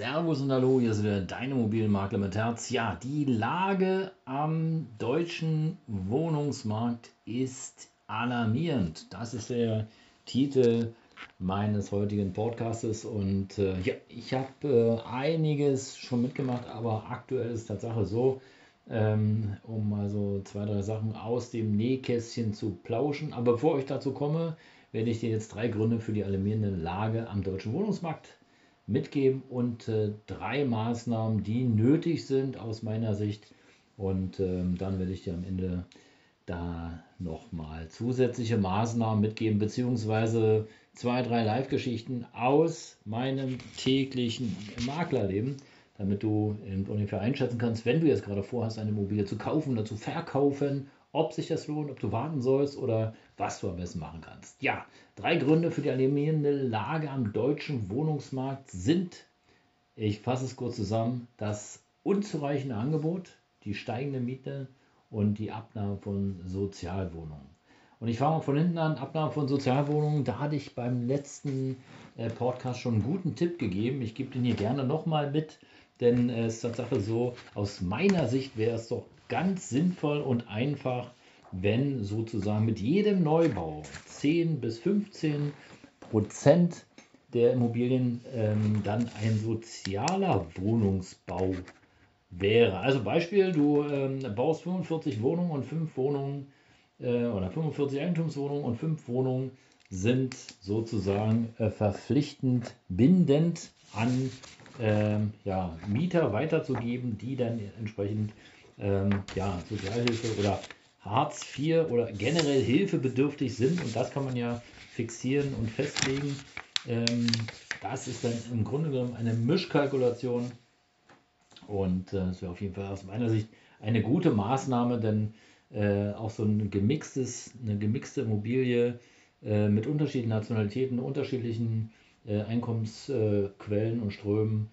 Servus und Hallo, hier ist wieder dein Immobilienmakler mit Herz. Ja, die Lage am deutschen Wohnungsmarkt ist alarmierend. Das ist der Titel meines heutigen Podcastes und äh, ja, ich habe äh, einiges schon mitgemacht, aber aktuell ist Tatsache so, ähm, um mal so zwei, drei Sachen aus dem Nähkästchen zu plauschen. Aber bevor ich dazu komme, werde ich dir jetzt drei Gründe für die alarmierende Lage am deutschen Wohnungsmarkt mitgeben und äh, drei Maßnahmen, die nötig sind aus meiner Sicht. Und ähm, dann werde ich dir am Ende da nochmal zusätzliche Maßnahmen mitgeben, beziehungsweise zwei, drei Live-Geschichten aus meinem täglichen Maklerleben, damit du ungefähr einschätzen kannst, wenn du jetzt gerade vorhast, eine Immobilie zu kaufen oder zu verkaufen ob sich das lohnt, ob du warten sollst oder was du am besten machen kannst. Ja, drei Gründe für die alarmierende Lage am deutschen Wohnungsmarkt sind, ich fasse es kurz zusammen, das unzureichende Angebot, die steigende Miete und die Abnahme von Sozialwohnungen. Und ich fange mal von hinten an, Abnahme von Sozialwohnungen. Da hatte ich beim letzten äh, Podcast schon einen guten Tipp gegeben. Ich gebe den hier gerne nochmal mit, denn äh, es ist Tatsache so, aus meiner Sicht wäre es doch ganz sinnvoll und einfach, wenn sozusagen mit jedem Neubau 10 bis 15 Prozent der Immobilien ähm, dann ein sozialer Wohnungsbau wäre. Also Beispiel, du ähm, baust 45 Wohnungen und 5 Wohnungen äh, oder 45 Eigentumswohnungen und 5 Wohnungen sind sozusagen äh, verpflichtend bindend an äh, ja, Mieter weiterzugeben, die dann entsprechend ähm, ja, Sozialhilfe oder Hartz IV oder generell hilfebedürftig sind. Und das kann man ja fixieren und festlegen. Ähm, das ist dann im Grunde genommen eine Mischkalkulation. Und äh, das wäre auf jeden Fall aus meiner Sicht eine gute Maßnahme, denn äh, auch so ein gemixtes, eine gemixte Immobilie äh, mit unterschiedlichen Nationalitäten, unterschiedlichen äh, Einkommensquellen und Strömen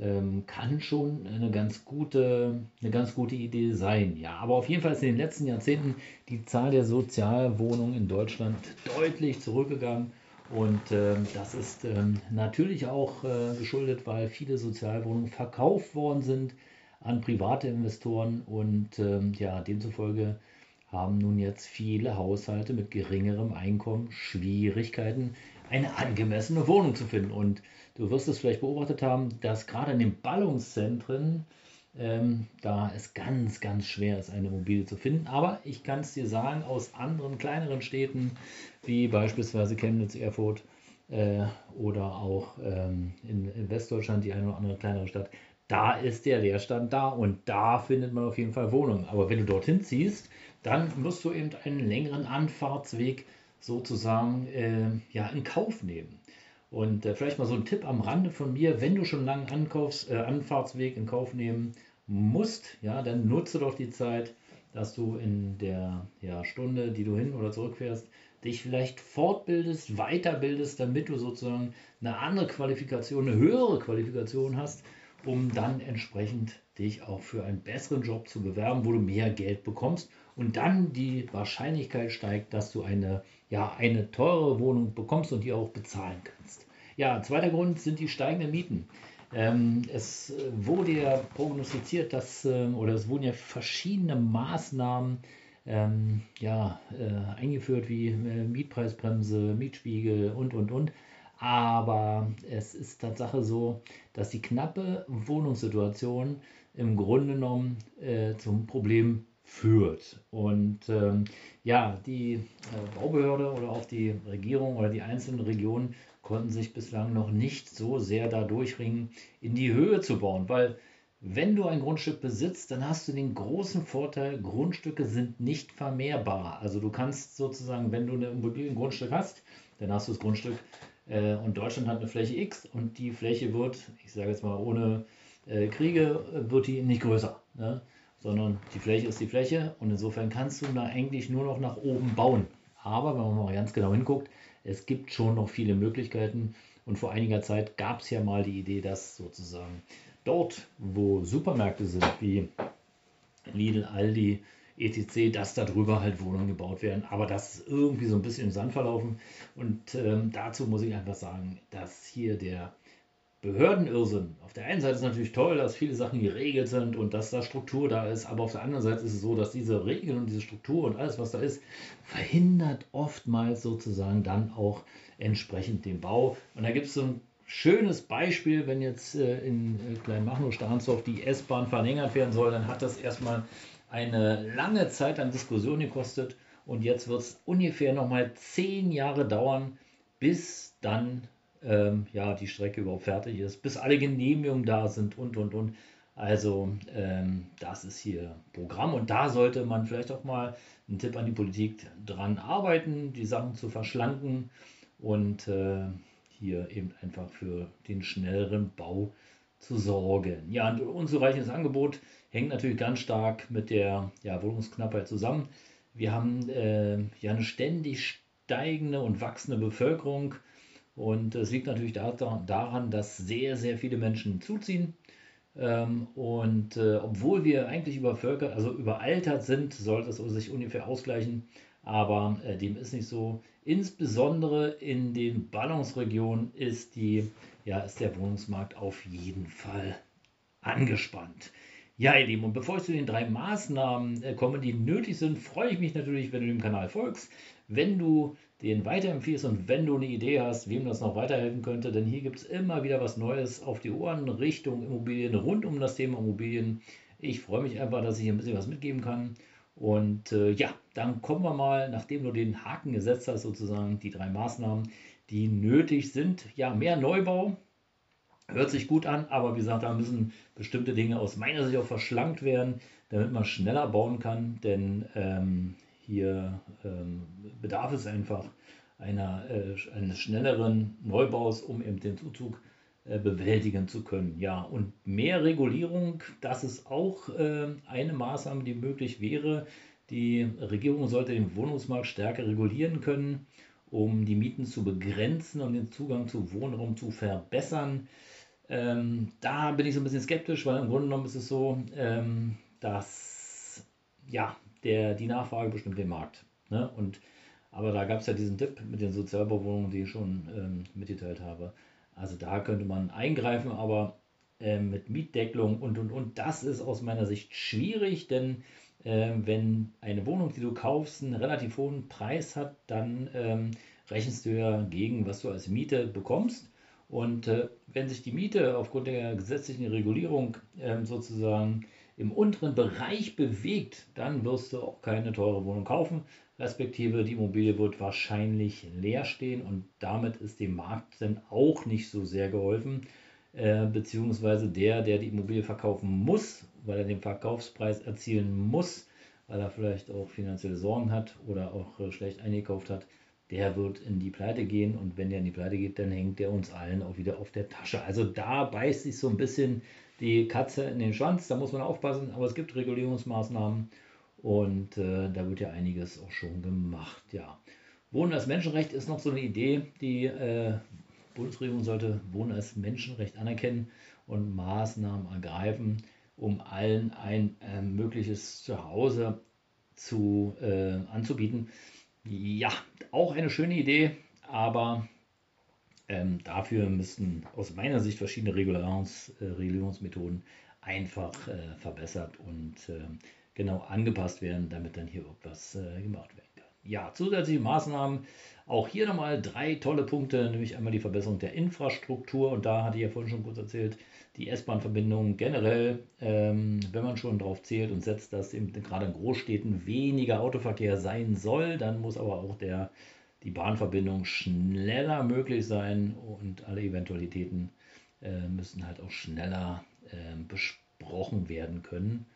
ähm, kann schon eine ganz, gute, eine ganz gute Idee sein. Ja, aber auf jeden Fall ist in den letzten Jahrzehnten die Zahl der Sozialwohnungen in Deutschland deutlich zurückgegangen. Und äh, das ist äh, natürlich auch äh, geschuldet, weil viele Sozialwohnungen verkauft worden sind an private Investoren und ähm, ja, demzufolge haben nun jetzt viele Haushalte mit geringerem Einkommen Schwierigkeiten, eine angemessene Wohnung zu finden. Und du wirst es vielleicht beobachtet haben, dass gerade in den Ballungszentren ähm, da es ganz, ganz schwer ist, eine Immobilie zu finden. Aber ich kann es dir sagen, aus anderen kleineren Städten, wie beispielsweise Chemnitz, Erfurt äh, oder auch ähm, in, in, Westdeutschland, die eine oder andere kleinere Stadt, da ist der Leerstand da und da findet man auf jeden Fall Wohnungen. Aber wenn du dorthin ziehst, dann musst du eben einen längeren Anfahrtsweg sozusagen äh, ja, in Kauf nehmen. Und äh, vielleicht mal so ein Tipp am Rande von mir, wenn du schon einen langen Ankaufs-, äh, Anfahrtsweg in Kauf nehmen musst, ja, dann nutze doch die Zeit, dass du in der ja, Stunde, die du hin oder zurückfährst, dich vielleicht fortbildest, weiterbildest, damit du sozusagen eine andere Qualifikation, eine höhere Qualifikation hast, um dann entsprechend dich auch für einen besseren Job zu bewerben, wo du mehr Geld bekommst und dann die Wahrscheinlichkeit steigt, dass du eine, ja, eine teure Wohnung bekommst und die auch bezahlen kannst. Ja, zweiter Grund sind die steigenden Mieten. Ähm, es wurde ja prognostiziert, dass, ähm, oder es wurden ja verschiedene Maßnahmen ähm, ja, äh, eingeführt, wie äh, Mietpreisbremse, Mietspiegel und, und, und. Aber es ist Tatsache so, dass die knappe Wohnungssituation im Grunde genommen äh, zum Problem führt. Und ähm, ja, die äh, Baubehörde oder auch die Regierung oder die einzelnen Regionen konnten sich bislang noch nicht so sehr da durchringen, in die Höhe zu bauen, weil wenn du ein Grundstück besitzt, dann hast du den großen Vorteil, Grundstücke sind nicht vermehrbar. Also du kannst sozusagen, wenn du ein Immobiliengrundstück hast, dann hast du das Grundstück und Deutschland hat eine Fläche X und die Fläche wird, ich sage jetzt mal ohne äh, Kriege, wird die nicht größer. Ne? sondern die Fläche ist die Fläche und insofern kannst du da eigentlich nur noch nach oben bauen. Aber wenn man mal ganz genau hinguckt, es gibt schon noch viele Möglichkeiten und vor einiger Zeit gab es ja mal die Idee, dass sozusagen dort, wo Supermärkte sind, wie Lidl, Aldi, etc., dass darüber halt Wohnungen gebaut werden. Aber das ist irgendwie so ein bisschen im Sand verlaufen. Und ähm, dazu muss ich einfach sagen, dass hier der Behördenirrsinn. Auf der einen Seite ist natürlich toll, dass viele Sachen geregelt sind und dass da Struktur da ist, aber auf der anderen Seite ist es so, dass diese Regeln und diese Struktur und alles, was da ist, verhindert oftmals sozusagen dann auch entsprechend den Bau. Und da gibt es so ein schönes Beispiel, wenn jetzt äh, in äh, Kleinmachnow-Stahnsdorf die S-Bahn verlängert werden soll, dann hat das erstmal eine lange Zeit an Diskussion gekostet und jetzt wird es ungefähr nochmal zehn Jahre dauern, bis dann ähm, ja, die Strecke überhaupt fertig ist, bis alle Genehmigungen da sind und und und. Also ähm, das ist hier Programm und da sollte man vielleicht auch mal einen Tipp an die Politik dran arbeiten, die Sachen zu verschlanken und äh, hier eben einfach für den schnelleren Bau zu sorgen. Ja, ein unzureichendes Angebot hängt natürlich ganz stark mit der ja, Wohnungsknappheit zusammen. Wir haben äh, ja eine ständig steigende und wachsende Bevölkerung und es liegt natürlich daran, dass sehr, sehr viele Menschen zuziehen. Ähm, und äh, obwohl wir eigentlich übervölkert, also überaltert sind, sollte es sich ungefähr ausgleichen. Aber äh, dem ist nicht so. Insbesondere in den Ballungsregionen ist, die, ja, ist der Wohnungsmarkt auf jeden Fall angespannt. Ja, ihr Lieben, und bevor ich zu den drei Maßnahmen äh, komme, die nötig sind, freue ich mich natürlich, wenn du dem Kanal folgst, wenn du den weiterempfiehlst und wenn du eine Idee hast, wem das noch weiterhelfen könnte, denn hier gibt es immer wieder was Neues auf die Ohren Richtung Immobilien, rund um das Thema Immobilien. Ich freue mich einfach, dass ich ein bisschen was mitgeben kann. Und äh, ja, dann kommen wir mal, nachdem du den Haken gesetzt hast, sozusagen die drei Maßnahmen, die nötig sind. Ja, mehr Neubau, hört sich gut an, aber wie gesagt, da müssen bestimmte Dinge aus meiner Sicht auch verschlankt werden, damit man schneller bauen kann, denn ähm, hier ähm, bedarf es einfach einer, äh, eines schnelleren Neubaus, um eben den Zuzug äh, bewältigen zu können. Ja, und mehr Regulierung, das ist auch äh, eine Maßnahme, die möglich wäre. Die Regierung sollte den Wohnungsmarkt stärker regulieren können, um die Mieten zu begrenzen und den Zugang zu Wohnraum zu verbessern. Ähm, da bin ich so ein bisschen skeptisch, weil im Grunde genommen ist es so, ähm, dass ja, der, die Nachfrage bestimmt den Markt. Ne? Und, aber da gab es ja diesen Tipp mit den Sozialbauwohnungen, die ich schon ähm, mitgeteilt habe. Also da könnte man eingreifen, aber äh, mit Mietdeckelung und und und, das ist aus meiner Sicht schwierig, denn wenn eine Wohnung, die du kaufst, einen relativ hohen Preis hat, dann ähm, rechnest du ja gegen, was du als Miete bekommst. Und äh, wenn sich die Miete aufgrund der gesetzlichen Regulierung ähm, sozusagen im unteren Bereich bewegt, dann wirst du auch keine teure Wohnung kaufen, respektive die Immobilie wird wahrscheinlich leer stehen und damit ist dem Markt dann auch nicht so sehr geholfen, äh, beziehungsweise der, der die Immobilie verkaufen muss, weil er den Verkaufspreis erzielen muss, weil er vielleicht auch finanzielle Sorgen hat oder auch äh, schlecht eingekauft hat, der wird in die Pleite gehen und wenn der in die Pleite geht, dann hängt der uns allen auch wieder auf der Tasche. Also da beißt sich so ein bisschen die Katze in den Schwanz, da muss man aufpassen, aber es gibt Regulierungsmaßnahmen und äh, da wird ja einiges auch schon gemacht. Ja. Wohnen als Menschenrecht ist noch so eine Idee, die äh, Bundesregierung sollte Wohnen als Menschenrecht anerkennen und Maßnahmen ergreifen, um allen ein äh, mögliches Zuhause zu, äh, anzubieten. Ja, auch eine schöne Idee, aber ähm, dafür müssten aus meiner Sicht verschiedene Regulierungs, äh, Regulierungsmethoden einfach äh, verbessert und äh, genau angepasst werden, damit dann hier irgendwas äh, gemacht werden kann. Ja, zusätzliche Maßnahmen, auch hier nochmal drei tolle Punkte, nämlich einmal die Verbesserung der Infrastruktur und da hatte ich ja vorhin schon kurz erzählt, die S-Bahn-Verbindung generell, ähm, wenn man schon darauf zählt und setzt, dass eben gerade in Großstädten weniger Autoverkehr sein soll, dann muss aber auch der die Bahnverbindung schneller möglich sein und alle Eventualitäten äh, müssen halt auch schneller äh, besprochen werden können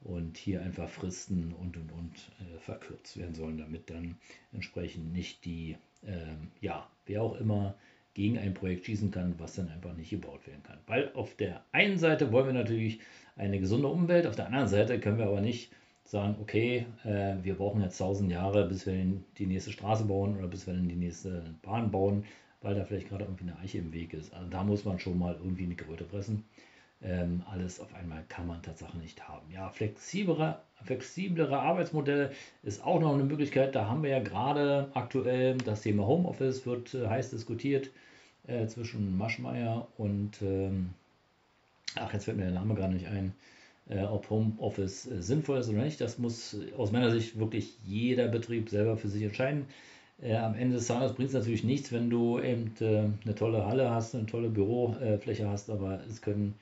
und hier einfach Fristen und und und äh, verkürzt werden sollen, damit dann entsprechend nicht die, ähm, ja, wer auch immer gegen ein Projekt schießen kann, was dann einfach nicht gebaut werden kann. Weil auf der einen Seite wollen wir natürlich eine gesunde Umwelt, auf der anderen Seite können wir aber nicht sagen, okay, äh, wir brauchen jetzt 1000 Jahre, bis wir die nächste Straße bauen oder bis wir die nächste Bahn bauen, weil da vielleicht gerade irgendwie eine Eiche im Weg ist. Also da muss man schon mal irgendwie eine Kröte fressen. Ähm, alles auf einmal kann man tatsächlich nicht haben. Ja, flexiblere, flexiblere Arbeitsmodelle ist auch noch eine Möglichkeit. Da haben wir ja gerade aktuell das Thema Homeoffice, wird äh, heiß diskutiert äh, zwischen Maschmeyer und, ähm, ach, jetzt fällt mir der Name gerade nicht ein, äh, ob Homeoffice äh, sinnvoll ist oder nicht. Das muss aus meiner Sicht wirklich jeder Betrieb selber für sich entscheiden. Äh, am Ende des Tages bringt es natürlich nichts, wenn du eben äh, eine tolle Halle hast, eine tolle Bürofläche hast, aber es können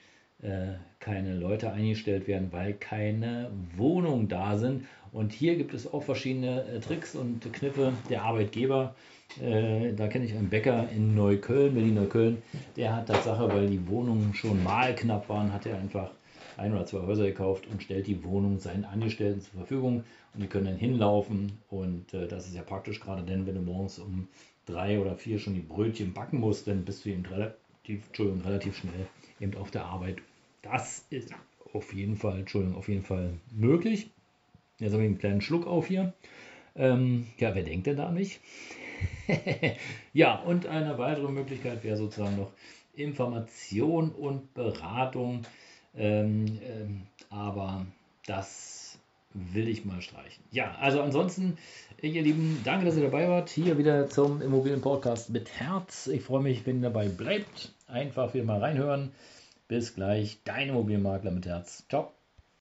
äh, keine Leute eingestellt werden, weil keine Wohnungen da sind. Und hier gibt es auch verschiedene Tricks und Kniffe der Arbeitgeber. Äh, da kenne ich einen Bäcker in Neukölln, Berlin-Neukölln, der hat Tatsache, weil die Wohnungen schon mal knapp waren, hat er einfach ein oder zwei Häuser gekauft und stellt die Wohnung seinen Angestellten zur Verfügung und die können dann hinlaufen und äh, das ist ja praktisch gerade denn, wenn du morgens um drei oder vier schon die Brötchen backen musst, dann bist du eben relativ, Entschuldigung, relativ schnell eben auf der Arbeit. Das ist auf jeden Fall, Entschuldigung, auf jeden Fall möglich. Jetzt habe ich einen kleinen Schluck auf hier. Ähm, ja, wer denkt denn da nicht? ja, und eine weitere Möglichkeit wäre sozusagen noch Information und Beratung. Ähm, ähm, aber das will ich mal streichen. Ja, also ansonsten, ihr Lieben, danke, dass ihr dabei wart. Hier wieder zum Immobilien-Podcast mit Herz. Ich freue mich, wenn ihr dabei bleibt. Einfach wieder mal reinhören. Bis gleich, dein Immobilienmakler mit Herz. Ciao.